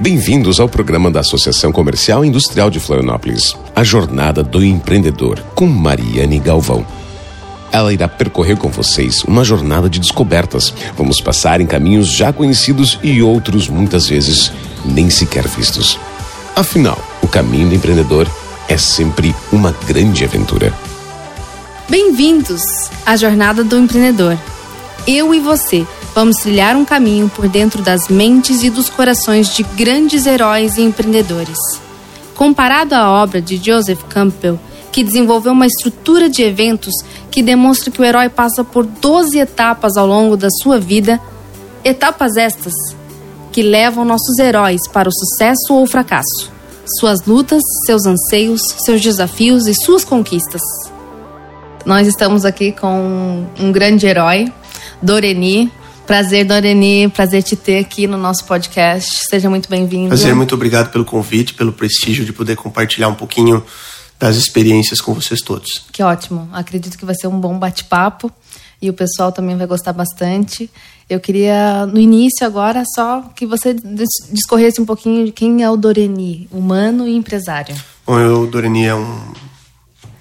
Bem-vindos ao programa da Associação Comercial e Industrial de Florianópolis, A Jornada do Empreendedor, com Mariane Galvão. Ela irá percorrer com vocês uma jornada de descobertas. Vamos passar em caminhos já conhecidos e outros muitas vezes nem sequer vistos. Afinal, o caminho do empreendedor é sempre uma grande aventura. Bem-vindos à Jornada do Empreendedor. Eu e você Vamos trilhar um caminho por dentro das mentes e dos corações de grandes heróis e empreendedores. Comparado à obra de Joseph Campbell, que desenvolveu uma estrutura de eventos que demonstra que o herói passa por 12 etapas ao longo da sua vida, etapas estas que levam nossos heróis para o sucesso ou o fracasso, suas lutas, seus anseios, seus desafios e suas conquistas. Nós estamos aqui com um grande herói, Doreni, Prazer, Doreni, prazer te ter aqui no nosso podcast. Seja muito bem-vindo. Prazer, muito obrigado pelo convite, pelo prestígio de poder compartilhar um pouquinho das experiências com vocês todos. Que ótimo. Acredito que vai ser um bom bate-papo e o pessoal também vai gostar bastante. Eu queria, no início agora, só que você discorresse um pouquinho de quem é o Doreni, humano e empresário. Bom, eu, o Doreni é um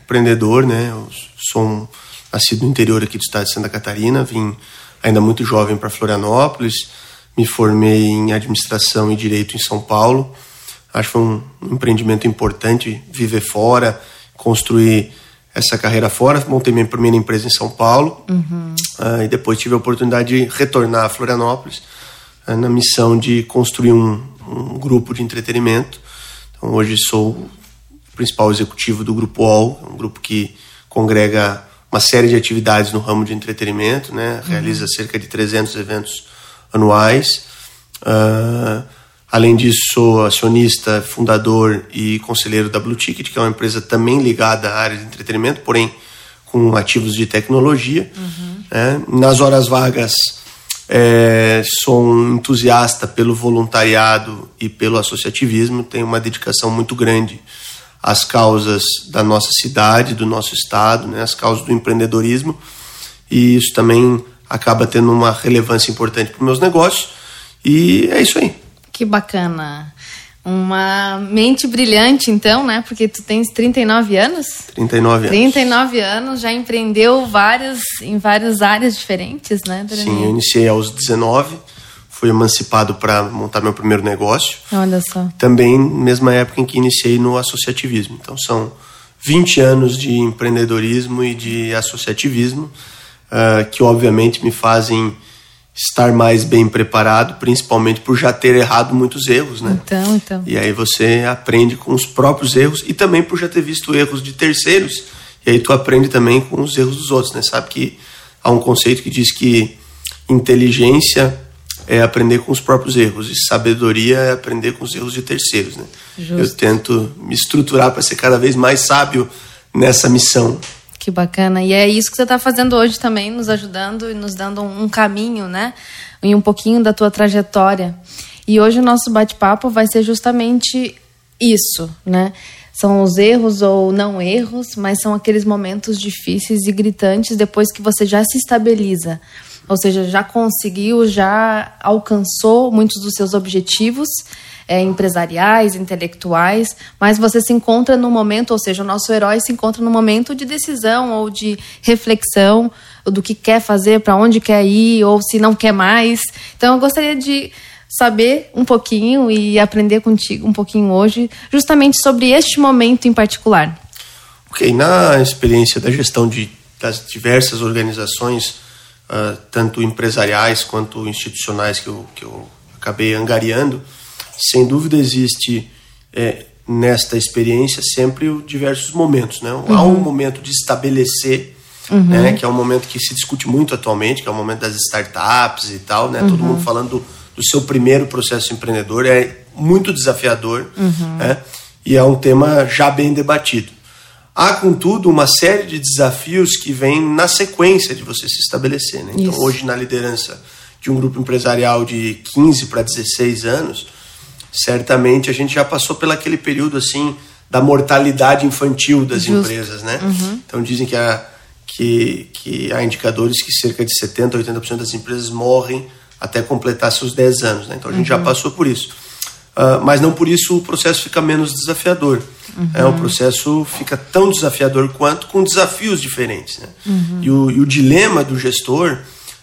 empreendedor, né? Eu sou um, nascido no interior aqui do estado de Santa Catarina, vim ainda muito jovem para Florianópolis. Me formei em administração e direito em São Paulo. Acho que foi um empreendimento importante viver fora, construir essa carreira fora. Montei minha primeira empresa em São Paulo uhum. uh, e depois tive a oportunidade de retornar a Florianópolis uh, na missão de construir um, um, grupo de entretenimento. Então, hoje sou o principal executivo do Grupo UOL, um grupo que congrega uma série de atividades no ramo de entretenimento, né? realiza uhum. cerca de 300 eventos anuais. Uh, além disso, sou acionista, fundador e conselheiro da Blue Ticket, que é uma empresa também ligada à área de entretenimento, porém com ativos de tecnologia. Uhum. Né? Nas horas vagas, é, sou um entusiasta pelo voluntariado e pelo associativismo, tenho uma dedicação muito grande as causas da nossa cidade, do nosso estado, né, as causas do empreendedorismo, e isso também acaba tendo uma relevância importante para os meus negócios, e é isso aí. Que bacana. Uma mente brilhante, então, né? Porque tu tens 39 anos? 39 anos. 39 anos, já empreendeu várias, em várias áreas diferentes, né, Sim, eu iniciei aos 19 fui emancipado para montar meu primeiro negócio. Olha só. Também mesma época em que iniciei no associativismo. Então são 20 anos de empreendedorismo e de associativismo uh, que obviamente me fazem estar mais bem preparado, principalmente por já ter errado muitos erros, né? Então, então. E aí você aprende com os próprios erros e também por já ter visto erros de terceiros. E aí tu aprende também com os erros dos outros, né? Sabe que há um conceito que diz que inteligência é aprender com os próprios erros e sabedoria é aprender com os erros de terceiros. Né? Eu tento me estruturar para ser cada vez mais sábio nessa missão. Que bacana. E é isso que você está fazendo hoje também, nos ajudando e nos dando um caminho, né? E um pouquinho da tua trajetória. E hoje o nosso bate-papo vai ser justamente isso, né? São os erros ou não erros, mas são aqueles momentos difíceis e gritantes depois que você já se estabiliza ou seja, já conseguiu, já alcançou muitos dos seus objetivos é, empresariais, intelectuais, mas você se encontra no momento, ou seja, o nosso herói se encontra no momento de decisão ou de reflexão do que quer fazer, para onde quer ir, ou se não quer mais. Então, eu gostaria de saber um pouquinho e aprender contigo um pouquinho hoje, justamente sobre este momento em particular. Ok, na experiência da gestão de, das diversas organizações uh, tanto empresariais quanto institucionais que eu, que eu acabei angariando, sem dúvida existe é, nesta experiência sempre diversos momentos. Né? Uhum. Há um momento de estabelecer, uhum. né, que é um momento que se discute muito atualmente, que é o momento das startups e tal, né? Uhum. todo mundo falando do, do, seu primeiro processo empreendedor, é muito desafiador uhum. né? e é um tema já bem debatido. Há, contudo, uma série de desafios que vêm na sequência de você se estabelecer. Né? Então, hoje, na liderança de um grupo empresarial de 15 para 16 anos, certamente a gente já passou pelo aquele período assim da mortalidade infantil das Justo. empresas. Né? Uhum. Então, dizem que há, que, que há indicadores que cerca de 70% a 80% das empresas morrem até completar seus 10 anos. Né? Então, a gente uhum. já passou por isso. Uh, mas não por isso o processo fica menos desafiador. Uhum. É, o processo fica tão desafiador quanto com desafios diferentes. Né? Uhum. E, o, e o dilema do gestor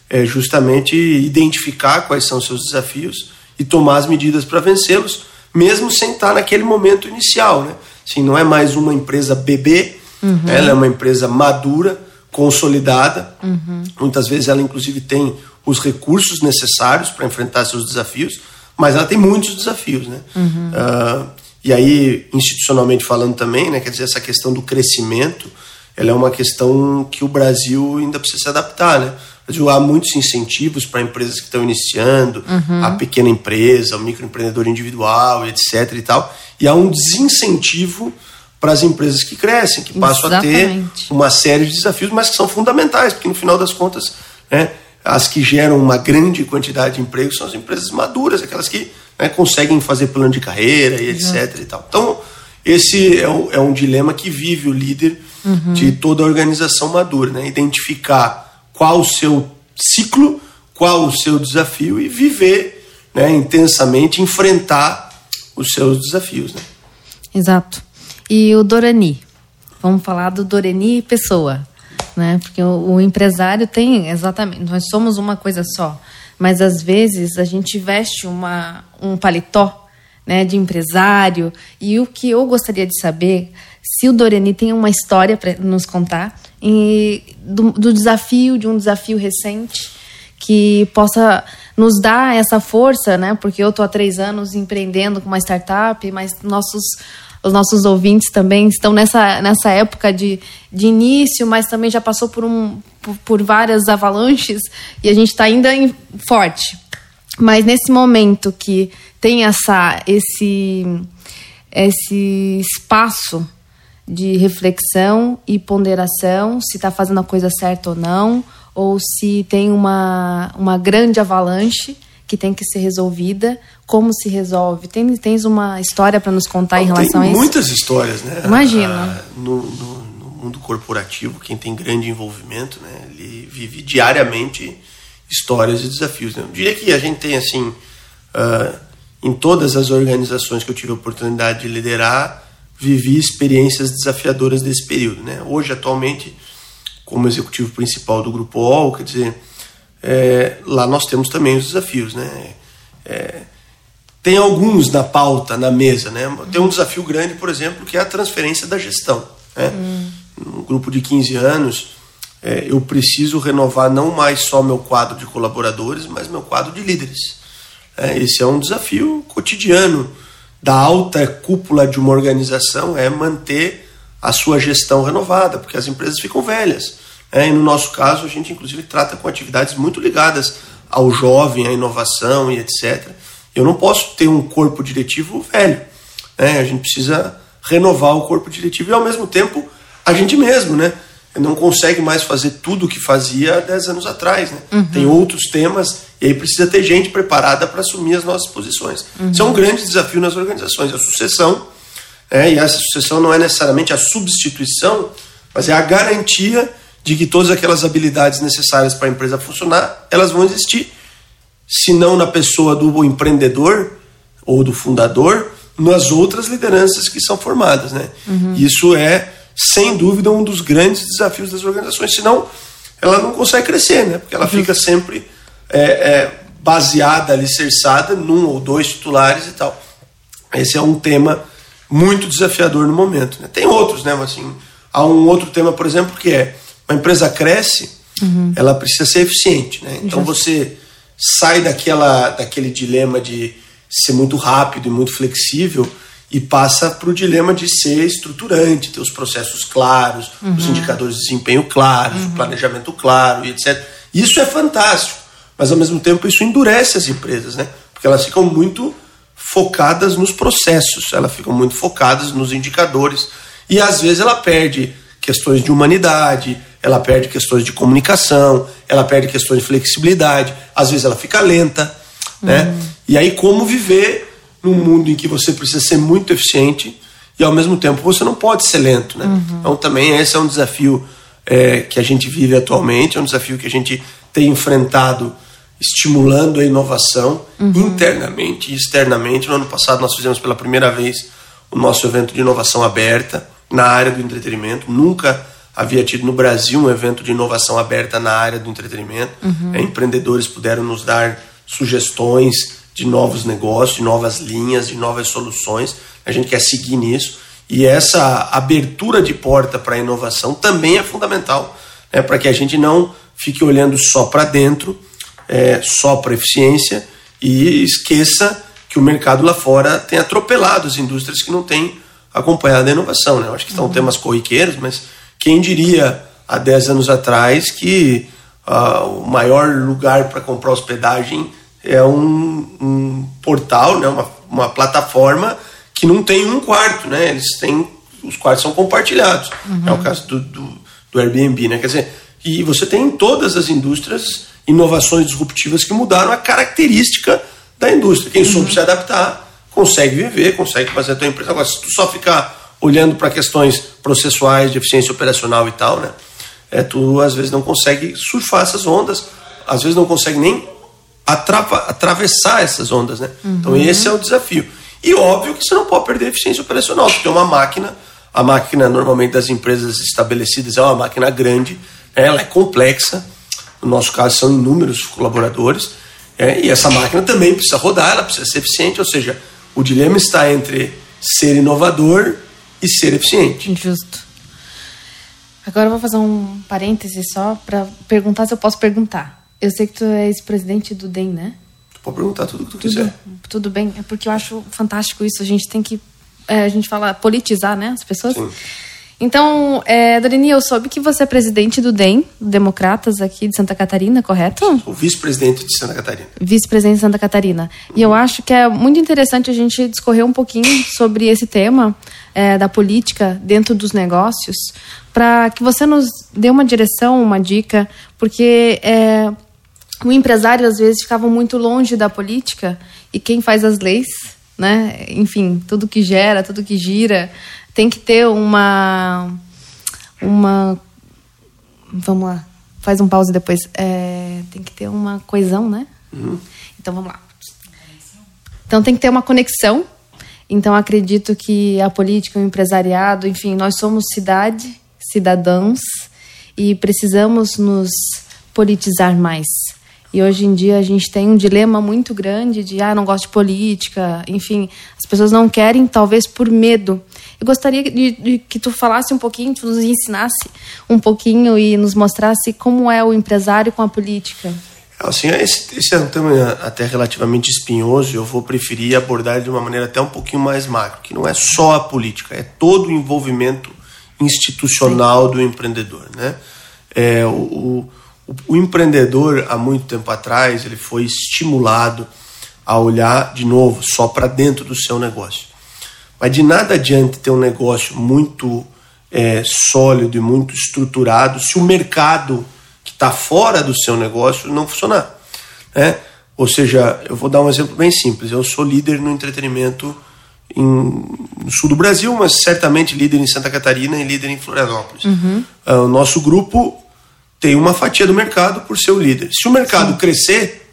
é justamente identificar quais são os seus desafios e tomar as medidas para vencê-los, mesmo sem estar naquele momento inicial. Né? Assim, não é mais uma empresa bebê, uhum. ela é uma empresa madura, consolidada. Uhum. Muitas vezes ela, inclusive, tem os recursos necessários para enfrentar seus desafios, mas ela tem muitos desafios. Né? Uhum. Uh, e aí, institucionalmente falando também, né, quer dizer, essa questão do crescimento, ela é uma questão que o Brasil ainda precisa se adaptar, né? Brasil, há muitos incentivos para empresas que estão iniciando, uhum. a pequena empresa, o microempreendedor individual, etc. e tal. E há um desincentivo para as empresas que crescem, que passam Exatamente. a ter uma série de desafios, mas que são fundamentais, porque no final das contas, né, as que geram uma grande quantidade de empregos são as empresas maduras, aquelas que né, conseguem fazer plano de carreira e etc. E tal. Então, esse é um, é um dilema que vive o líder uhum. de toda organização madura, né? identificar qual o seu ciclo, qual o seu desafio e viver né, intensamente, enfrentar os seus desafios. Né? Exato. E o Dorani? Vamos falar do Dorani pessoa, né? Porque o, o empresário tem exatamente, nós somos uma coisa só, mas às vezes a gente veste uma, um paletó né, de empresário. E o que eu gostaria de saber, se o Doreni tem uma história para nos contar e do, do, desafio, de um desafio recente, que possa nos dar essa força, né? Porque eu estou há três anos empreendendo com uma startup, mas nossos os nossos ouvintes também estão nessa, nessa época de, de início, mas também já passou por, um, por, por várias avalanches e a gente está ainda em, forte. Mas nesse momento que tem essa, esse, esse espaço de reflexão e ponderação, se está fazendo a coisa certa ou não, ou se tem uma, uma grande avalanche que tem que ser resolvida, como se resolve? Tem, tens uma história para nos contar em relação a isso? muitas histórias, né? Imagina. Ah, no, no, no, mundo corporativo, quem tem grande envolvimento, né? Ele vive diariamente histórias e desafios. Né? Eu diria que a gente tem, assim, uh, em todas as organizações que eu tive a oportunidade de liderar, vivi experiências desafiadoras desse período, né? Hoje, atualmente, como executivo principal do Grupo OL, quer dizer é, lá nós temos também os desafios, né? É, tem alguns na pauta, na mesa, né? Tem um desafio grande, por exemplo, que é a transferência da gestão. Né? Hum. Um grupo de 15 anos, é, eu preciso renovar não mais só meu quadro de colaboradores, mas meu quadro de líderes. É, esse é um desafio cotidiano da alta cúpula de uma organização, é manter a sua gestão renovada, porque as empresas ficam velhas. É, e no nosso caso, a gente inclusive trata com atividades muito ligadas ao jovem, à inovação e etc. Eu não posso ter um corpo diretivo velho. Né? A gente precisa renovar o corpo diretivo e, ao mesmo tempo, a gente mesmo, né? Não consegue mais fazer tudo o que fazia há 10 anos atrás. Né? Uhum. Tem outros temas e aí precisa ter gente preparada para assumir as nossas posições. Uhum. Isso é um grande desafio nas organizações, a sucessão. É, e essa sucessão não é necessariamente a substituição, mas é a garantia de que todas aquelas habilidades necessárias para a empresa funcionar, elas vão existir. Se não na pessoa do empreendedor ou do fundador, nas outras lideranças que são formadas. Né? Uhum. Isso é, sem dúvida, um dos grandes desafios das organizações. Senão, ela não consegue crescer, né? porque ela uhum. fica sempre é, é, baseada, alicerçada num ou dois titulares e tal. Esse é um tema muito desafiador no momento. Né? Tem outros, né? Assim, há um outro tema, por exemplo, que é uma empresa cresce, uhum. ela precisa ser eficiente. Né? Então você sai daquela, daquele dilema de ser muito rápido e muito flexível e passa para o dilema de ser estruturante, ter os processos claros, uhum. os indicadores de desempenho claros, uhum. o planejamento claro e etc. Isso é fantástico, mas ao mesmo tempo isso endurece as empresas, né? Porque elas ficam muito focadas nos processos, elas ficam muito focadas nos indicadores e às vezes ela perde questões de humanidade, ela perde questões de comunicação, ela perde questões de flexibilidade, às vezes ela fica lenta, né? Uhum. E aí como viver num mundo em que você precisa ser muito eficiente e ao mesmo tempo você não pode ser lento, né? Uhum. Então também esse é um desafio é, que a gente vive atualmente, é um desafio que a gente tem enfrentado estimulando a inovação uhum. internamente e externamente. No ano passado nós fizemos pela primeira vez o nosso evento de inovação aberta na área do entretenimento. Nunca havia tido no Brasil um evento de inovação aberta na área do entretenimento. Uhum. É, empreendedores puderam nos dar sugestões de novos negócios, de novas linhas, de novas soluções. A gente quer seguir nisso. E essa abertura de porta para a inovação também é fundamental né, para que a gente não fique olhando só para dentro, é, só para eficiência e esqueça que o mercado lá fora tem atropelado as indústrias que não têm acompanhado a inovação. Né? Eu acho que são uhum. temas corriqueiros, mas quem diria há 10 anos atrás que uh, o maior lugar para comprar hospedagem é um, um portal, né? uma, uma plataforma que não tem um quarto, né? Eles têm os quartos são compartilhados. Uhum. É o caso do, do, do, Airbnb, né? Quer dizer, e você tem em todas as indústrias inovações disruptivas que mudaram a característica da indústria. Quem uhum. soube se adaptar consegue viver, consegue fazer a tua empresa. Agora, se tu só ficar olhando para questões processuais, de eficiência operacional e tal, né? É, tu às vezes não consegue surfar essas ondas, às vezes não consegue nem atrava, atravessar essas ondas, né? Uhum. Então esse é o desafio. E óbvio que você não pode perder a eficiência operacional. Tem uma máquina, a máquina normalmente das empresas estabelecidas é uma máquina grande, ela é complexa. No nosso caso são inúmeros colaboradores. É, e essa máquina também precisa rodar, ela precisa ser eficiente, ou seja, o dilema está entre ser inovador e ser eficiente. Justo. Agora eu vou fazer um parêntese só para perguntar se eu posso perguntar. Eu sei que tu é ex-presidente do DEM, né? Pode perguntar tudo o que tu tudo, quiser. Tudo bem, é porque eu acho fantástico isso. A gente tem que, é, a gente fala politizar, né, as pessoas. Sim. Então, é, Dorini, eu soube que você é presidente do DEM, Democratas aqui de Santa Catarina, correto? O vice-presidente de Santa Catarina. Vice-presidente de Santa Catarina. Uhum. E eu acho que é muito interessante a gente discorrer um pouquinho sobre esse tema é, da política dentro dos negócios, para que você nos dê uma direção, uma dica, porque é, o empresário às vezes ficava muito longe da política e quem faz as leis, né? Enfim, tudo que gera, tudo que gira, tem que ter uma uma vamos lá, faz um pause depois. É, tem que ter uma coesão, né? Uhum. Então vamos lá. Então tem que ter uma conexão. Então acredito que a política, o empresariado, enfim, nós somos cidade, cidadãos e precisamos nos politizar mais. E hoje em dia a gente tem um dilema muito grande de, ah, não gosto de política, enfim, as pessoas não querem, talvez por medo. Eu gostaria de, de que tu falasse um pouquinho, tu nos ensinasse um pouquinho e nos mostrasse como é o empresário com a política. Assim, esse, esse é um tema até relativamente espinhoso, eu vou preferir abordar de uma maneira até um pouquinho mais macro, que não é só a política, é todo o envolvimento institucional do empreendedor, né? É, o, o, o empreendedor, há muito tempo atrás, ele foi estimulado a olhar de novo só para dentro do seu negócio. Mas de nada adianta ter um negócio muito é, sólido e muito estruturado se o mercado que está fora do seu negócio não funcionar. Né? Ou seja, eu vou dar um exemplo bem simples. Eu sou líder no entretenimento em, no sul do Brasil, mas certamente líder em Santa Catarina e líder em Florianópolis. Uhum. Uh, o nosso grupo tem uma fatia do mercado por ser o líder. Se o mercado Sim. crescer,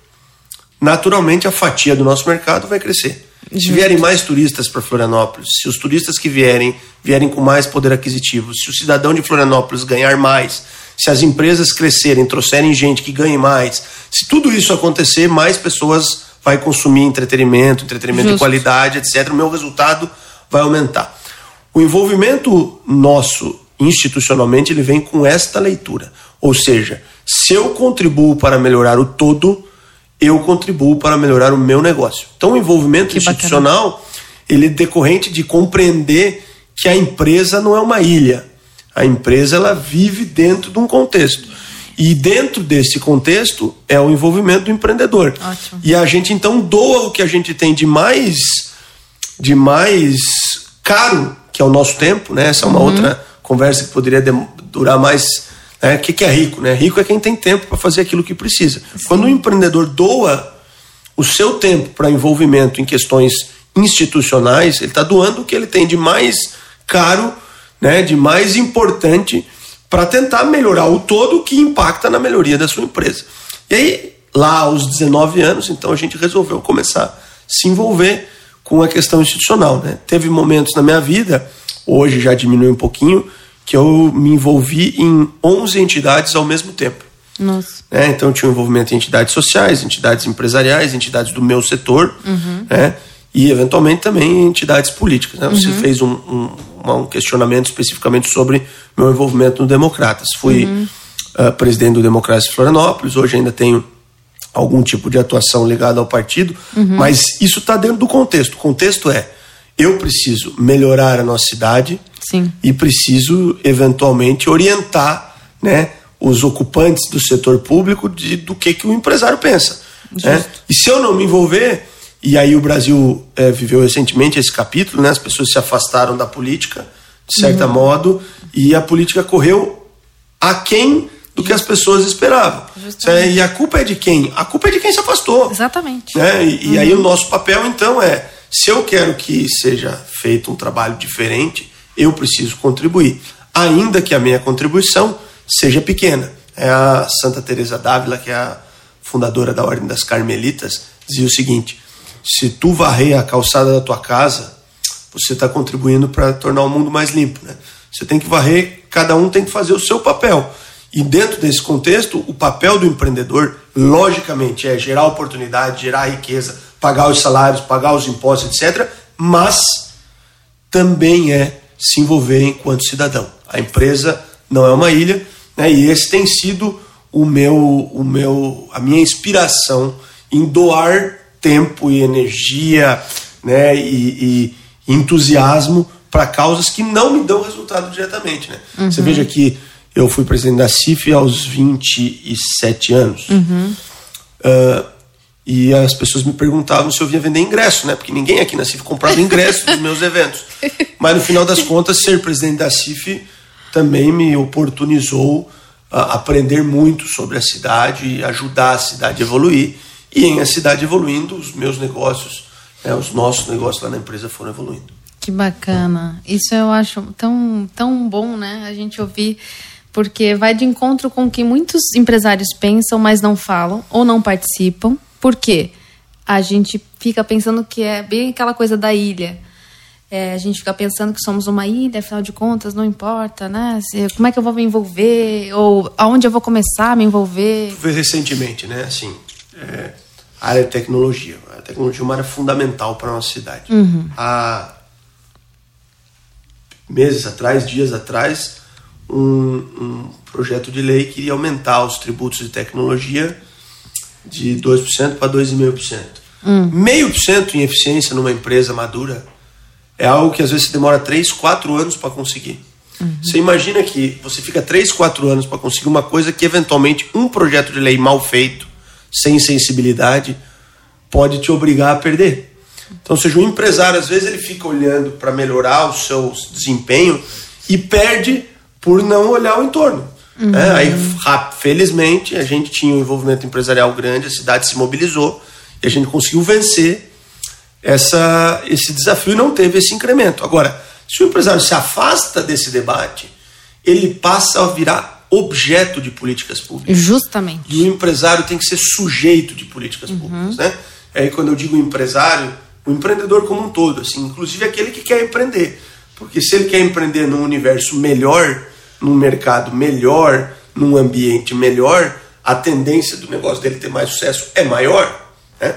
naturalmente a fatia do nosso mercado vai crescer. Se vierem mais turistas para Florianópolis, se os turistas que vierem vierem com mais poder aquisitivo, se o cidadão de Florianópolis ganhar mais, se as empresas crescerem, trouxerem gente que ganhe mais, se tudo isso acontecer, mais pessoas vai consumir entretenimento, entretenimento Justo. de qualidade, etc. O meu resultado vai aumentar. O envolvimento nosso institucionalmente ele vem com esta leitura. Ou seja, se eu contribuo para melhorar o todo, eu contribuo para melhorar o meu negócio. Então, o envolvimento que institucional bacana. ele é decorrente de compreender que a empresa não é uma ilha. A empresa ela vive dentro de um contexto. E dentro desse contexto é o envolvimento do empreendedor. Ótimo. E a gente então doa o que a gente tem de mais de mais caro, que é o nosso tempo, né? Essa é uma uhum. outra conversa que poderia durar mais o que, que é rico? Né? Rico é quem tem tempo para fazer aquilo que precisa. Sim. Quando o empreendedor doa o seu tempo para envolvimento em questões institucionais, ele está doando o que ele tem de mais caro, né, de mais importante para tentar melhorar o todo que impacta na melhoria da sua empresa. E aí lá aos 19 anos, então a gente resolveu começar a se envolver com a questão institucional. Né? Teve momentos na minha vida, hoje já diminuiu um pouquinho, que eu me envolvi em 11 entidades ao mesmo tempo. Nossa. Né? Então tinha um envolvimento em entidades sociais, entidades empresariais, entidades do meu setor, Uhum. né? E eventualmente também entidades políticas. Né? Você fez um, um, um questionamento especificamente sobre meu envolvimento no Democratas. Fui ah, presidente do Democratas de Florianópolis, hoje ainda tenho algum tipo de atuação ligada ao partido, mas isso está dentro do contexto. O contexto é: eu preciso melhorar a nossa cidade Sim. e preciso eventualmente orientar, né, os ocupantes do setor público de, do que que o empresário pensa. Né? E se eu não me envolver, e aí o Brasil eh, viveu recentemente esse capítulo, né, as pessoas se afastaram da política de certa modo e a política correu aquém do que as pessoas esperavam. Justamente. É, E a culpa é de quem? A culpa é de quem se afastou. Exatamente. Né? E, e aí o nosso papel então é, se eu quero que seja feito um trabalho diferente, eu preciso contribuir, ainda que a minha contribuição seja pequena. É a Santa Teresa d'Ávila, que é a fundadora da Ordem das Carmelitas, dizia o seguinte: se tu varrer a calçada da tua casa, você está contribuindo para tornar o mundo mais limpo. Né? Você tem que varrer, cada um tem que fazer o seu papel. E dentro desse contexto, o papel do empreendedor, logicamente, é gerar oportunidade, gerar riqueza, pagar os salários, pagar os impostos, etc. Mas também é se envolver enquanto cidadão. A empresa não é uma ilha, né? e esse tem sido o meu, o meu, a minha inspiração em doar tempo e energia né? e, e entusiasmo para causas que não me dão resultado diretamente. Né? Você veja que eu fui presidente da CIF aos 27 anos. Ah, e as pessoas me perguntavam se eu vinha vender ingresso, né? Porque ninguém aqui na CIF comprava ingresso dos meus eventos. Mas no final das contas, ser presidente da CIF também me oportunizou a aprender muito sobre a cidade e ajudar a cidade a evoluir. E em a cidade evoluindo, os meus negócios, né, os nossos negócios lá na empresa foram evoluindo. Que bacana. Isso eu acho tão, tão bom, né? A gente ouvir, porque vai de encontro com o que muitos empresários pensam, mas não falam ou não participam. Por quê? A gente fica pensando que é bem aquela coisa da ilha. É, a gente fica pensando que somos uma ilha, afinal de contas, não importa, né? Como é que eu vou me envolver? Ou aonde eu vou começar a me envolver? Recentemente, né? Assim, é, área de tecnologia. A tecnologia é uma área fundamental para a nossa cidade. Há meses atrás, dias atrás, um, um projeto de lei queria aumentar os tributos de tecnologia de 2% para 2,5%. Meio por cento em eficiência numa empresa madura é algo que às vezes demora 3, 4 anos para conseguir. Você imagina que você fica 3, 4 anos para conseguir uma coisa que eventualmente um projeto de lei mal feito, sem sensibilidade, pode te obrigar a perder. Então, seja, um empresário às vezes ele fica olhando para melhorar o seu desempenho e perde por não olhar o entorno. né? Aí, ra- felizmente, a gente tinha um envolvimento empresarial grande, a cidade se mobilizou e a gente conseguiu vencer essa, esse desafio e não teve esse incremento. Agora, se o empresário se afasta desse debate, ele passa a virar objeto de políticas públicas. Justamente. E o empresário tem que ser sujeito de políticas públicas, né? Aí quando eu digo empresário, o empreendedor como um todo, assim, inclusive aquele que quer empreender. Porque se ele quer empreender num universo melhor, num mercado melhor, num ambiente melhor, a tendência do negócio dele ter mais sucesso é maior, né?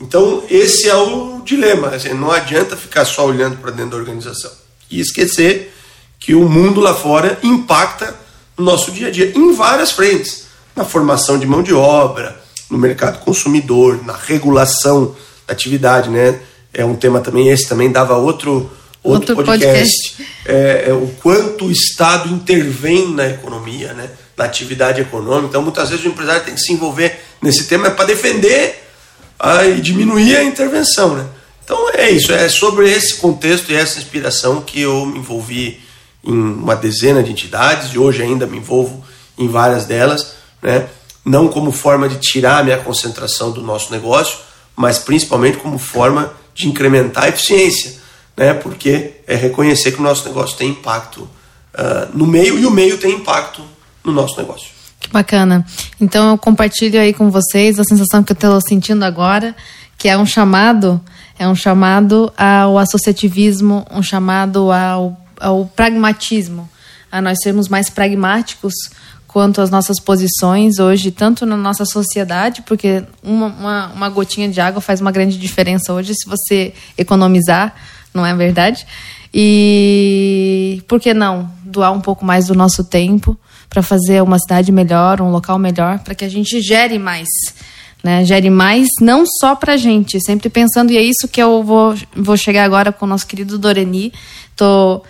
Então, esse é o dilema. Assim, não adianta ficar só olhando para dentro da organização e esquecer que o mundo lá fora impacta no nosso dia a dia em várias frentes na formação de mão de obra, no mercado consumidor, na regulação da atividade, né? É um tema também esse também dava outro outro, Outro podcast, podcast. É, é o quanto o Estado intervém na economia, né? Na atividade econômica. Então, muitas vezes o empresário tem que se envolver nesse tema para defender ah, e diminuir a intervenção, né? Então é isso, é sobre esse contexto e essa inspiração que eu me envolvi em uma dezena de entidades e hoje ainda me envolvo em várias delas, né? Não como forma de tirar a minha concentração do nosso negócio, mas principalmente como forma de incrementar a eficiência, né? Porque é reconhecer que o nosso negócio tem impacto ah, no meio e o meio tem impacto no nosso negócio. Que bacana. Então eu compartilho aí com vocês a sensação que eu estou sentindo agora, que é um chamado, é um chamado ao associativismo, um chamado ao, ao pragmatismo, a nós sermos mais pragmáticos quanto às nossas posições hoje, tanto na nossa sociedade, porque uma, uma, uma gotinha de água faz uma grande diferença hoje se você economizar, não é verdade? E por que não doar um pouco mais do nosso tempo para fazer uma cidade melhor, um local melhor, para que a gente gere mais. Né, gere mais, não só para a gente, sempre pensando, e é isso que eu vou, vou chegar agora com o nosso querido Doreni. Tô,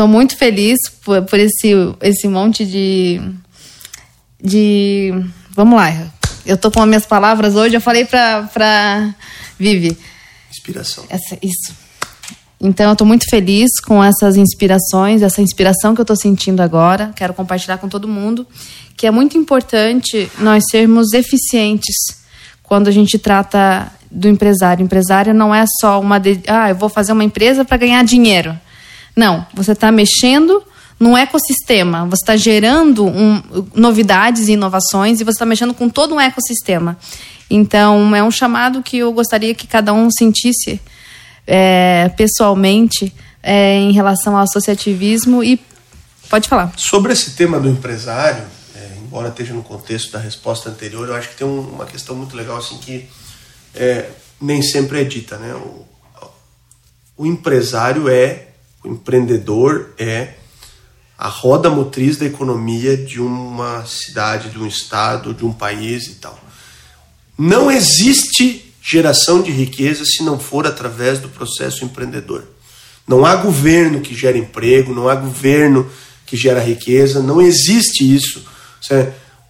tô muito feliz por, por esse, esse monte de, de. Vamos lá, eu tô com as minhas palavras hoje, eu falei para Vivi. Inspiração. Essa, isso então, eu estou muito feliz com essas inspirações, essa inspiração que eu estou sentindo agora. Quero compartilhar com todo mundo que é muito importante nós sermos eficientes quando a gente trata do empresário. O empresário não é só uma. De... Ah, eu vou fazer uma empresa para ganhar dinheiro. Não, você está mexendo num ecossistema, você está gerando um, novidades e inovações e você está mexendo com todo um ecossistema. Então, é um chamado que eu gostaria que cada um sentisse é, pessoalmente é, em relação ao associativismo e pode falar. Sobre esse tema do empresário, é, embora esteja no contexto da resposta anterior, eu acho que tem um, uma questão muito legal assim que é, nem sempre é dita, né? O, o empresário é, o empreendedor é a roda motriz da economia de uma cidade, de um estado, de um país e tal. Não existe geração de riqueza se não for através do processo empreendedor. Não há governo que gera emprego, não há governo que gera riqueza, não existe isso.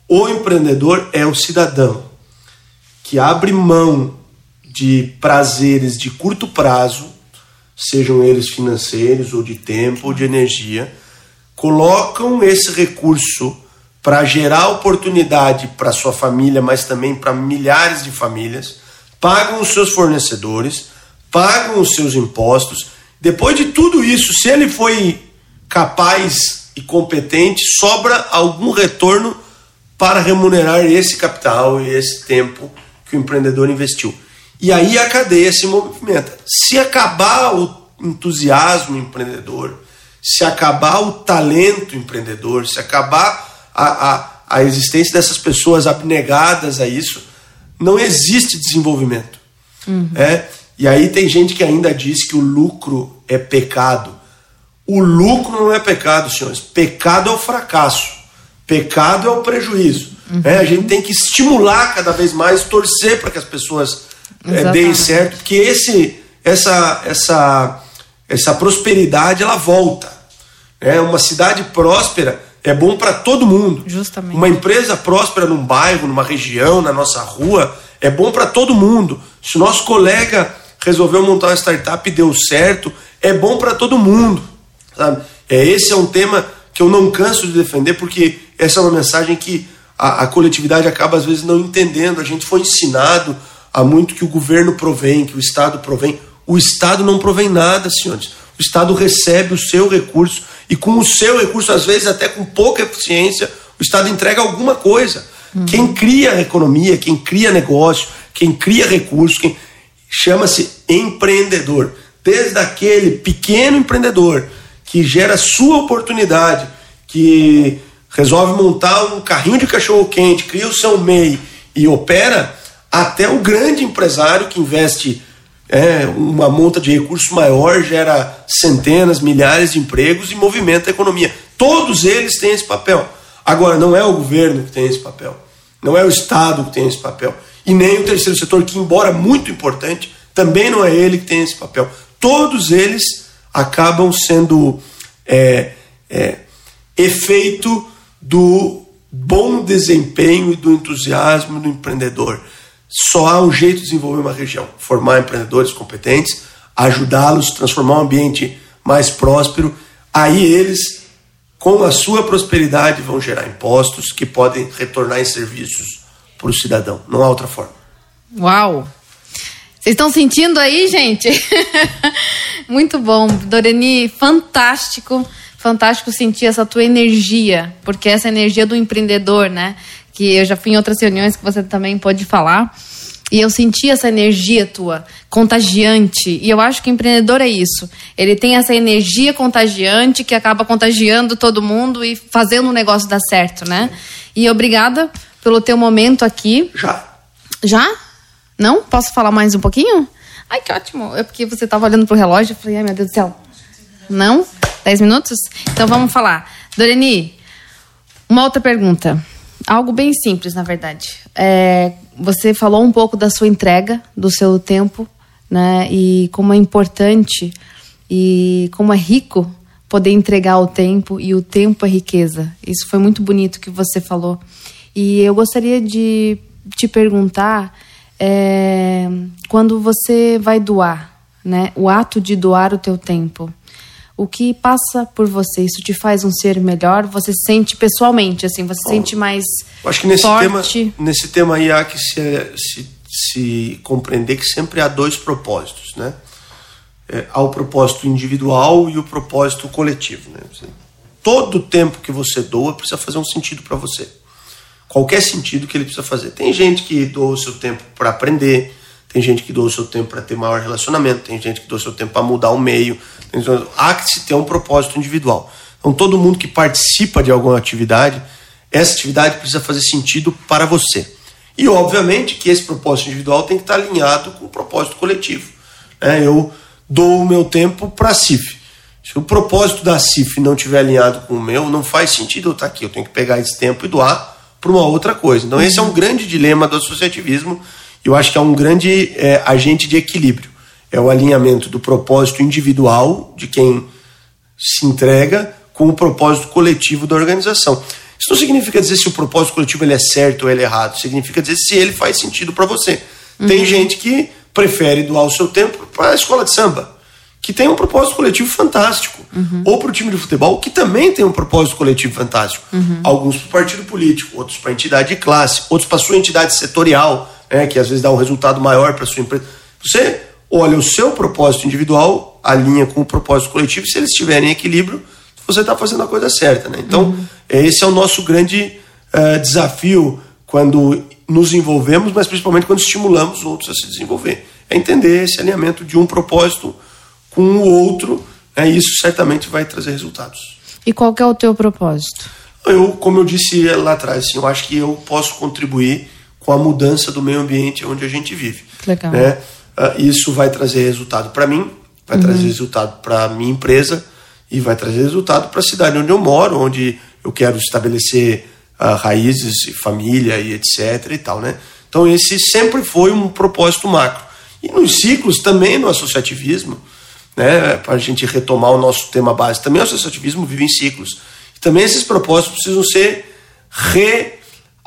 O empreendedor é o cidadão que abre mão de prazeres de curto prazo, sejam eles financeiros ou de tempo ou de energia, colocam esse recurso para gerar oportunidade para sua família, mas também para milhares de famílias pagam os seus fornecedores, pagam os seus impostos. Depois de tudo isso, se ele foi capaz e competente, sobra algum retorno para remunerar esse capital e esse tempo que o empreendedor investiu. E aí a cadeia se movimenta. Se acabar o entusiasmo empreendedor, se acabar o talento empreendedor, se acabar a, a, a existência dessas pessoas abnegadas a isso, não existe desenvolvimento. Uhum. É? E aí tem gente que ainda diz que o lucro é pecado. O lucro não é pecado, senhores. Pecado é o fracasso. Pecado é o prejuízo. Uhum. É, a gente tem que estimular cada vez mais, torcer para que as pessoas é, deem certo, porque esse, essa, essa, essa prosperidade ela volta. É uma cidade próspera é bom para todo mundo. Justamente. Uma empresa próspera num bairro, numa região, na nossa rua, é bom para todo mundo. Se o nosso colega resolveu montar uma startup e deu certo, é bom para todo mundo. Sabe? É, esse é um tema que eu não canso de defender, porque essa é uma mensagem que a, a coletividade acaba às vezes não entendendo. A gente foi ensinado há muito que o governo provém, que o Estado provém. O Estado não provém nada, senhores. O Estado recebe o seu recurso e com o seu recurso, às vezes até com pouca eficiência, o Estado entrega alguma coisa. Uhum. Quem cria a economia, quem cria negócio, quem cria recurso, quem chama-se empreendedor. Desde aquele pequeno empreendedor que gera sua oportunidade, que resolve montar um carrinho de cachorro quente, cria o seu MEI e opera, até o grande empresário que investe é, uma monta de recursos maior gera centenas, milhares de empregos e movimenta a economia. Todos eles têm esse papel. Agora, não é o governo que tem esse papel, não é o Estado que tem esse papel, e nem o terceiro setor, que, embora muito importante, também não é ele que tem esse papel. Todos eles acabam sendo é, é, efeito do bom desempenho e do entusiasmo do empreendedor. Só há um jeito de desenvolver uma região: formar empreendedores competentes, ajudá-los, transformar um ambiente mais próspero. Aí eles, com a sua prosperidade, vão gerar impostos que podem retornar em serviços para o cidadão. Não há outra forma. Uau! Vocês estão sentindo aí, gente? Muito bom. Doreni, fantástico fantástico sentir essa tua energia, porque essa energia do empreendedor, né? Que eu já fui em outras reuniões que você também pode falar. E eu senti essa energia tua, contagiante. E eu acho que empreendedor é isso. Ele tem essa energia contagiante que acaba contagiando todo mundo e fazendo o negócio dar certo, né? E obrigada pelo teu momento aqui. Já. Já? Não? Posso falar mais um pouquinho? Ai, que ótimo. É porque você estava olhando pro relógio e falei, ai meu Deus do céu. Não? Dez minutos? Então vamos falar. Doreni, uma outra pergunta. Algo bem simples, na verdade. É, você falou um pouco da sua entrega, do seu tempo, né? E como é importante e como é rico poder entregar o tempo e o tempo é riqueza. Isso foi muito bonito que você falou. E eu gostaria de te perguntar é, quando você vai doar, né? O ato de doar o teu tempo o que passa por você? Isso te faz um ser melhor? Você sente pessoalmente, assim, você Bom, sente mais acho que nesse forte? Tema, nesse tema aí há que se, se, se compreender que sempre há dois propósitos, né? É, há o propósito individual e o propósito coletivo, né? Todo o tempo que você doa precisa fazer um sentido para você. Qualquer sentido que ele precisa fazer. Tem gente que doa o seu tempo para aprender, tem gente que doa o seu tempo para ter maior relacionamento, tem gente que doa o seu tempo para mudar o meio. Há que se ter um propósito individual. Então, todo mundo que participa de alguma atividade, essa atividade precisa fazer sentido para você. E, obviamente, que esse propósito individual tem que estar alinhado com o propósito coletivo. É, eu dou o meu tempo para a CIF. Se o propósito da CIF não estiver alinhado com o meu, não faz sentido eu estar aqui. Eu tenho que pegar esse tempo e doar para uma outra coisa. Então, esse é um grande dilema do associativismo eu acho que é um grande é, agente de equilíbrio. É o alinhamento do propósito individual de quem se entrega com o propósito coletivo da organização. Isso não significa dizer se o propósito coletivo ele é certo ou ele é errado. Significa dizer se ele faz sentido para você. Uhum. Tem gente que prefere doar o seu tempo para a escola de samba, que tem um propósito coletivo fantástico. Uhum. Ou para o time de futebol, que também tem um propósito coletivo fantástico. Uhum. Alguns para o partido político, outros para a entidade de classe, outros para a sua entidade setorial é, que às vezes dá um resultado maior para sua empresa. Você olha o seu propósito individual, alinha com o propósito coletivo, se eles estiverem em equilíbrio, você está fazendo a coisa certa. Né? Então, uhum. esse é o nosso grande uh, desafio quando nos envolvemos, mas principalmente quando estimulamos outros a se desenvolver. É entender esse alinhamento de um propósito com o outro, né? e isso certamente vai trazer resultados. E qual é o teu propósito? Eu, como eu disse lá atrás, assim, eu acho que eu posso contribuir com a mudança do meio ambiente onde a gente vive. Legal. Né? Uh, isso vai trazer resultado para mim, vai uhum. trazer resultado para a minha empresa e vai trazer resultado para a cidade onde eu moro, onde eu quero estabelecer uh, raízes, família e etc. e tal, né? Então esse sempre foi um propósito macro. E nos ciclos também no associativismo, né, para a gente retomar o nosso tema base, também o associativismo vive em ciclos. E também esses propósitos precisam ser re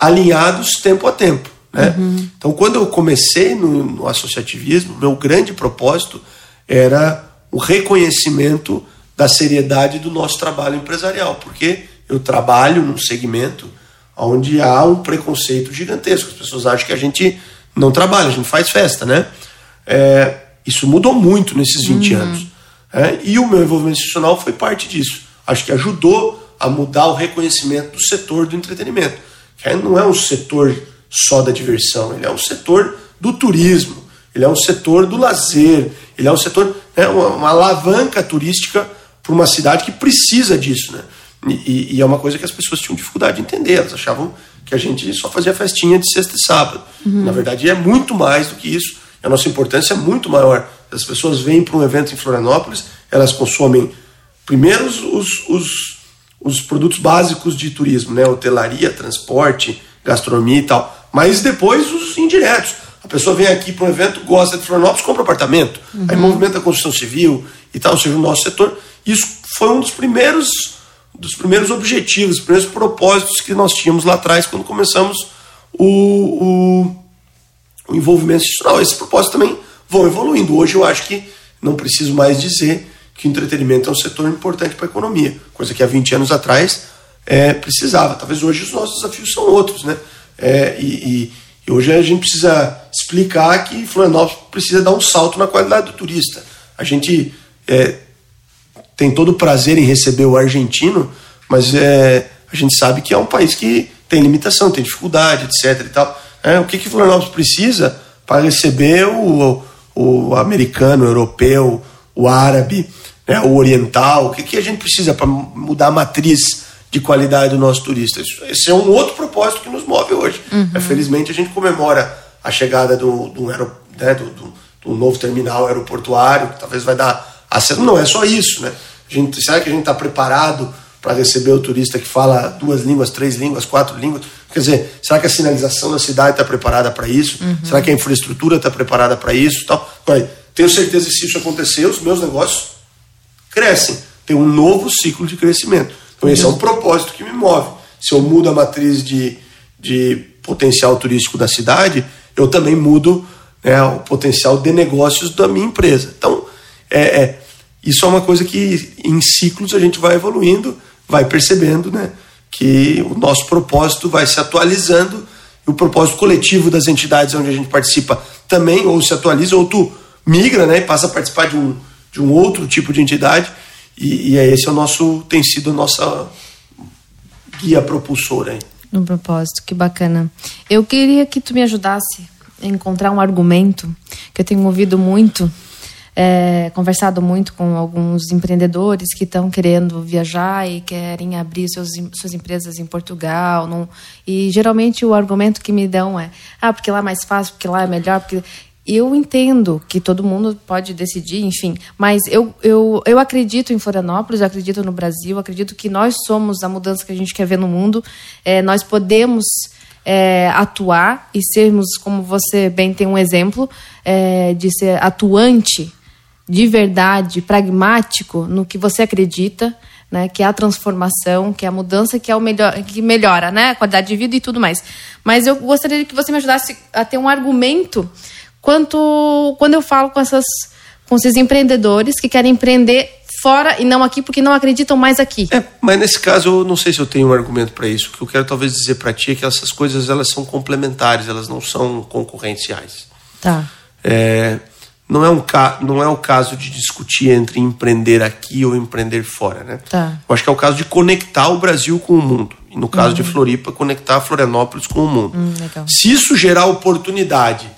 alinhados tempo a tempo. Né? Uhum. Então, quando eu comecei no, no associativismo, meu grande propósito era o reconhecimento da seriedade do nosso trabalho empresarial, porque eu trabalho num segmento onde há um preconceito gigantesco. As pessoas acham que a gente não trabalha, a gente faz festa, né? É, isso mudou muito nesses 20 uhum. anos. É, e o meu envolvimento institucional foi parte disso. Acho que ajudou a mudar o reconhecimento do setor do entretenimento não é um setor só da diversão, ele é um setor do turismo, ele é um setor do lazer, ele é um setor, é uma, uma alavanca turística para uma cidade que precisa disso, né? E, e, é uma coisa que as pessoas tinham dificuldade de entender, elas achavam que a gente só fazia festinha de sexta e sábado. Uhum. Na verdade, é muito mais do que isso. A nossa importância é muito maior. As pessoas vêm para um evento em Florianópolis, elas consomem primeiro os, os os produtos básicos de turismo, né? Hotelaria, transporte, gastronomia e tal. Mas depois os indiretos. A pessoa vem aqui para um evento, gosta de Florianópolis, compra apartamento. Uhum. Aí movimenta a construção civil e tal, ou seja, o nosso setor. Isso foi um dos primeiros, dos primeiros objetivos, dos primeiros propósitos que nós tínhamos lá atrás quando começamos o, o, o envolvimento institucional. Esses propósitos também vão evoluindo. Hoje eu acho que não preciso mais dizer que o entretenimento é um setor importante para a economia, coisa que há 20 anos atrás é, precisava. Talvez hoje os nossos desafios são outros, né? É, e, e, e, hoje a gente precisa explicar que Florianópolis precisa dar um salto na qualidade do turista. A gente é, tem todo o prazer em receber o argentino, mas é, a gente sabe que é um país que tem limitação, tem dificuldade, etc. E tal. É, o que, que Florianópolis precisa para receber o, o americano, o europeu, o árabe, né, o oriental? O que, que a gente precisa para mudar a matriz de qualidade do nosso turista? Esse é um outro propósito que nos move hoje. Uhum. É, felizmente a gente comemora a chegada do, do, né, do, do, do novo terminal aeroportuário, que talvez vai dar acesso. Não é só isso, né? A gente, será que a gente está preparado para receber o turista que fala duas línguas, três línguas, quatro línguas? Quer dizer, será que a sinalização da cidade está preparada para isso? Uhum. Será que a infraestrutura está preparada para isso? Tal? Tenho certeza que se isso acontecer, os meus negócios crescem. Tem um novo ciclo de crescimento. Então, esse é um propósito que me move. Se eu mudo a matriz de, de potencial turístico da cidade, eu também mudo né, o potencial de negócios da minha empresa. Então, é, é, isso é uma coisa que em ciclos a gente vai evoluindo, vai percebendo né, que o nosso propósito vai se atualizando e o propósito coletivo das entidades onde a gente participa também ou se atualiza ou tu migra né, e passa a participar de um, de um outro tipo de entidade e, e é esse é o nosso tem sido a nossa guia propulsora. Aí. No propósito, que bacana. Eu queria que tu me ajudasse a encontrar um argumento que eu tenho ouvido muito é, conversado muito com alguns empreendedores que estão querendo viajar e querem abrir seus, suas empresas em Portugal. E geralmente o argumento que me dão é: ah, porque lá é mais fácil, porque lá é melhor, porque. Eu entendo que todo mundo pode decidir, enfim, mas eu, eu, eu acredito em Florianópolis, eu acredito no Brasil, acredito que nós somos a mudança que a gente quer ver no mundo, é, nós podemos é, atuar e sermos, como você bem tem um exemplo, é, de ser atuante de verdade, pragmático no que você acredita, né, que é a transformação, que é a mudança, que é o melhor, que melhora, né, a qualidade de vida e tudo mais. Mas eu gostaria que você me ajudasse a ter um argumento quanto quando eu falo com essas com esses empreendedores que querem empreender fora e não aqui porque não acreditam mais aqui. É, mas nesse caso eu não sei se eu tenho um argumento para isso. O que eu quero talvez dizer para ti é que essas coisas elas são complementares, elas não são concorrenciais. Tá. É, não é, um não é o caso de discutir entre empreender aqui ou empreender fora, né? Tá. Eu acho que é o caso de conectar o Brasil com o mundo. E no caso uhum. de Floripa, conectar Florianópolis com o mundo. Hum, Se isso gerar oportunidade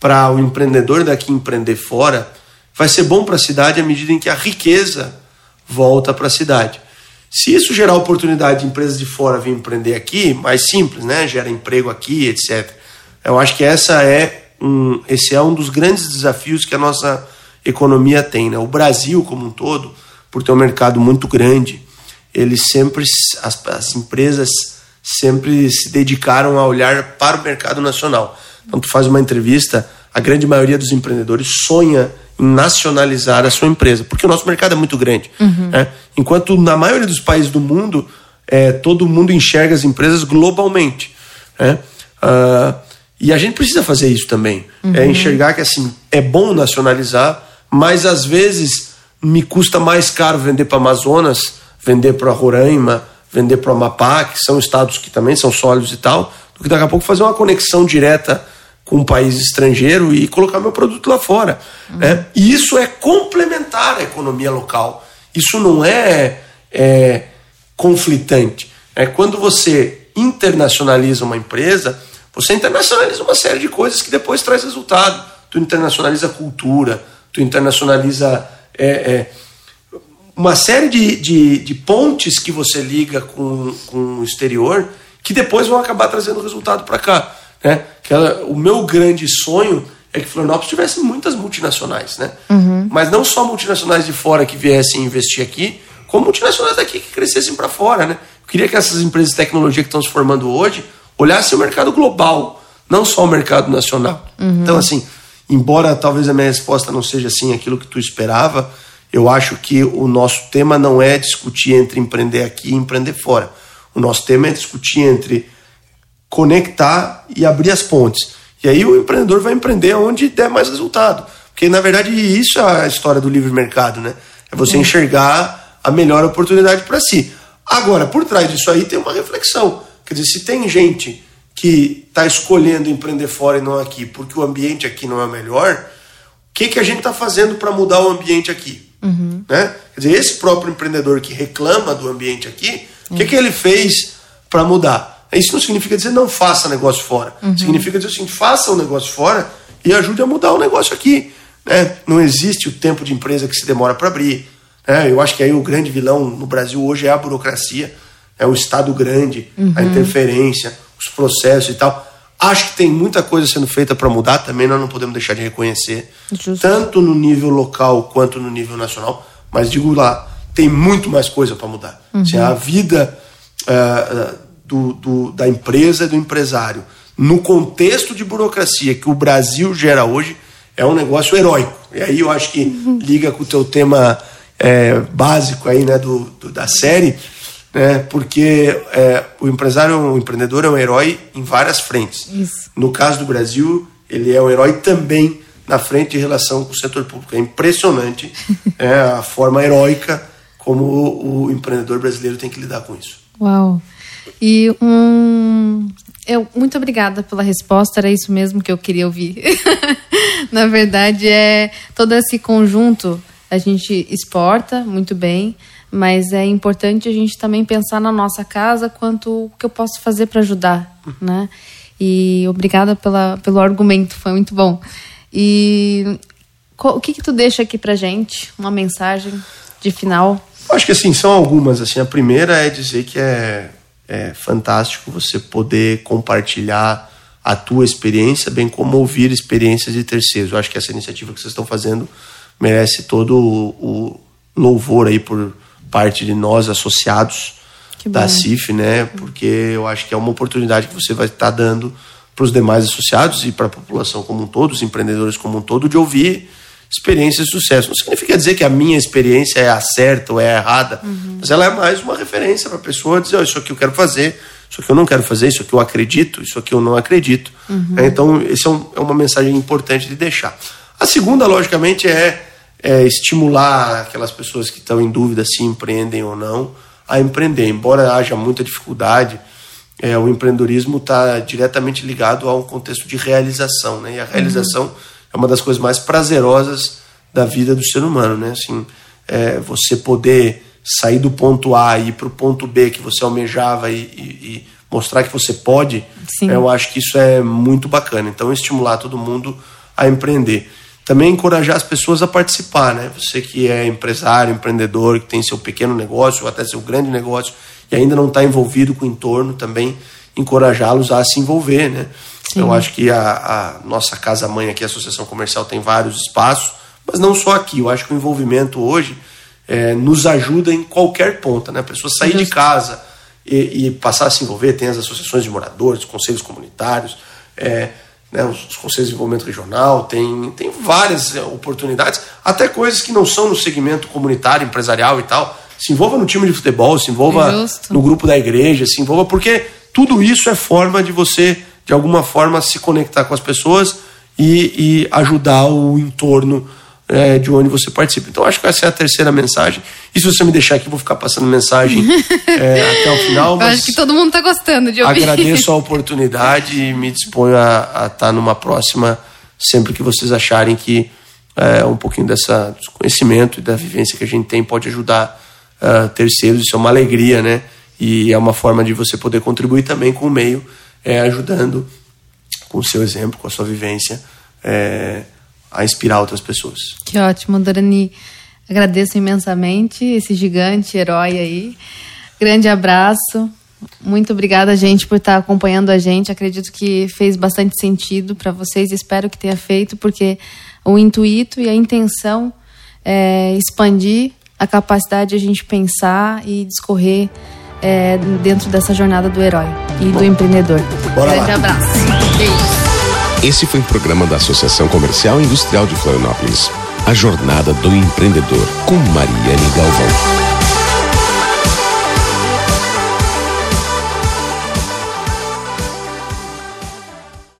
para o empreendedor daqui empreender fora, vai ser bom para a cidade à medida em que a riqueza volta para a cidade. Se isso gerar oportunidade de empresas de fora vir empreender aqui, mais simples, né? Gera emprego aqui, etc. Eu acho que essa é um, esse é um dos grandes desafios que a nossa economia tem. Né? O Brasil, como um todo, por ter um mercado muito grande, eles sempre, as, as empresas sempre se dedicaram a olhar para o mercado nacional. Então, tu faz uma entrevista, a grande maioria dos empreendedores sonha em nacionalizar a sua empresa, porque o nosso mercado é muito grande. Uhum. Né? Enquanto na maioria dos países do mundo, é, todo mundo enxerga as empresas globalmente. Né? Uh, e a gente precisa fazer isso também. Uhum. É enxergar que assim é bom nacionalizar, mas às vezes me custa mais caro vender para Amazonas, vender para Roraima, vender para Amapá, que são estados que também são sólidos e tal, do que daqui a pouco fazer uma conexão direta com um país estrangeiro e colocar meu produto lá fora. Uhum. Né? E isso é complementar a economia local. Isso não é, é conflitante. É quando você internacionaliza uma empresa você internacionaliza uma série de coisas que depois traz resultado. Tu internacionaliza cultura, tu internacionaliza é, é, uma série de, de, de, pontes que você liga com, com o exterior que depois vão acabar trazendo resultado para cá. Né? Que ela, o meu grande sonho é que Florianópolis tivesse muitas multinacionais, né? Uhum. Mas não só multinacionais de fora que viessem investir aqui, como multinacionais daqui que crescessem para fora, né? Eu queria que essas empresas de tecnologia que estão se formando hoje olhasse o mercado global, não só o mercado nacional. Uhum. Então, assim, embora talvez a minha resposta não seja assim aquilo que tu esperava, eu acho que o nosso tema não é discutir entre empreender aqui e empreender fora. O nosso tema é discutir entre conectar e abrir as pontes. E aí o empreendedor vai empreender onde der mais resultado. Porque, na verdade, isso é a história do livre mercado, né? É você uhum. enxergar a melhor oportunidade para si. Agora, por trás disso aí tem uma reflexão. Quer dizer, se tem gente que está escolhendo empreender fora e não aqui, porque o ambiente aqui não é melhor, o que, que a gente está fazendo para mudar o ambiente aqui? Uhum. Né? Quer Quer dizer, esse próprio empreendedor que reclama do ambiente aqui, o que, que ele fez para mudar? Isso não significa dizer não faça negócio fora. Uhum. Significa dizer assim, faça o um negócio fora e ajude a mudar o negócio aqui. Né? Não existe o tempo de empresa que se demora para abrir. Né? Eu acho que aí o grande vilão no Brasil hoje é a burocracia, é o Estado grande, uhum. a interferência, os processos e tal. Acho que tem muita coisa sendo feita para mudar também, nós não podemos deixar de reconhecer, Justo. tanto no nível local quanto no nível nacional. Mas digo lá, tem muito mais coisa para mudar. Uhum. Se a vida uh, do, do, da empresa e do empresário, no contexto de burocracia que o Brasil gera hoje, é um negócio heróico. E aí eu acho que uhum. liga com o teu tema é, básico aí, né, do, do da série né? Porque é, o empresário, o empreendedor é um herói em várias frentes. Isso. No caso do Brasil, ele é um herói também na frente de relação com o setor público. É impressionante é, a forma heróica como o, o, empreendedor brasileiro tem que lidar com isso. Uau! E um, eu muito obrigada pela resposta. Era isso mesmo que eu queria ouvir. na verdade, é todo esse conjunto a gente exporta muito bem mas é importante a gente também pensar na nossa casa quanto o que eu posso fazer para ajudar, né? E obrigada pela, pelo argumento, foi muito bom. E o que que tu deixa aqui pra gente? Uma mensagem de final? Acho que assim, são algumas. Assim, a primeira é dizer que é, é fantástico você poder compartilhar a tua experiência, bem como ouvir experiências de terceiros. Eu acho que essa iniciativa que vocês estão fazendo merece todo o, o louvor aí por parte de nós associados da CIF, né? Porque eu acho que é uma oportunidade que você vai estar dando para os demais associados e para a população como um todo, os empreendedores como um todo, de ouvir experiências de sucesso. Não significa dizer que a minha experiência é a certa ou é a errada, uhum. mas ela é mais uma referência para a pessoa dizer: oh, isso aqui eu quero fazer, isso aqui eu não quero fazer, isso aqui eu acredito, isso aqui eu não acredito. Uhum. É, então, essa é, um, é uma mensagem importante de deixar. A segunda, logicamente, é é, estimular aquelas pessoas que estão em dúvida se empreendem ou não a empreender. Embora haja muita dificuldade, é, o empreendedorismo está diretamente ligado a um contexto de realização, né? E a realização uhum. É uma das coisas mais prazerosas da vida do ser humano, né? Assim, é, você poder sair do ponto A e ir para o ponto B que você almejava e, e, e mostrar que você pode, eu acho que isso é muito bacana. Então, estimular todo mundo a empreender também encorajar as pessoas a participar, né? Você que é empresário, empreendedor, que tem seu pequeno negócio ou até seu grande negócio e ainda não está envolvido com o entorno, também encorajá-los a se envolver, né? Sim. Eu acho que a, a, nossa casa mãe aqui, a Associação Comercial, tem vários espaços, mas não só aqui. Eu acho que o envolvimento hoje é, nos ajuda em qualquer ponta, né? A pessoa sair Justo. de casa e, e, passar a se envolver, tem as associações de moradores, conselhos comunitários, é, né, os, os conselhos de desenvolvimento regional, tem, tem várias eh, oportunidades, até coisas que não são no segmento comunitário, empresarial e tal. Se envolva no time de futebol, se envolva Justo. no grupo da igreja, se envolva, porque tudo isso é forma de você, de alguma forma, se conectar com as pessoas e, e ajudar o entorno é, de onde você participa. Então, acho que essa é a terceira mensagem. E se você me deixar aqui, eu vou ficar passando mensagem é, até o final. Mas acho que todo mundo está gostando de ouvir. Agradeço a oportunidade e me disponho a estar tá numa próxima, sempre que vocês acharem que é, um pouquinho dessa conhecimento e da vivência que a gente tem pode ajudar uh, terceiros. Isso é uma alegria, né? E é uma forma de você poder contribuir também com o meio, é, ajudando com o seu exemplo, com a sua vivência. É, a inspirar outras pessoas. Que ótimo, Dorani. Agradeço imensamente esse gigante herói aí. Grande abraço. Muito obrigada, gente, por estar acompanhando a gente. Acredito que fez bastante sentido para vocês. Espero que tenha feito, porque o intuito e a intenção é expandir a capacidade de a gente pensar e discorrer é, dentro dessa jornada do herói e Bom, do empreendedor. Grande lá. abraço. Beijo. Esse foi um programa da Associação Comercial e Industrial de Florianópolis. A Jornada do Empreendedor, com Mariane Galvão.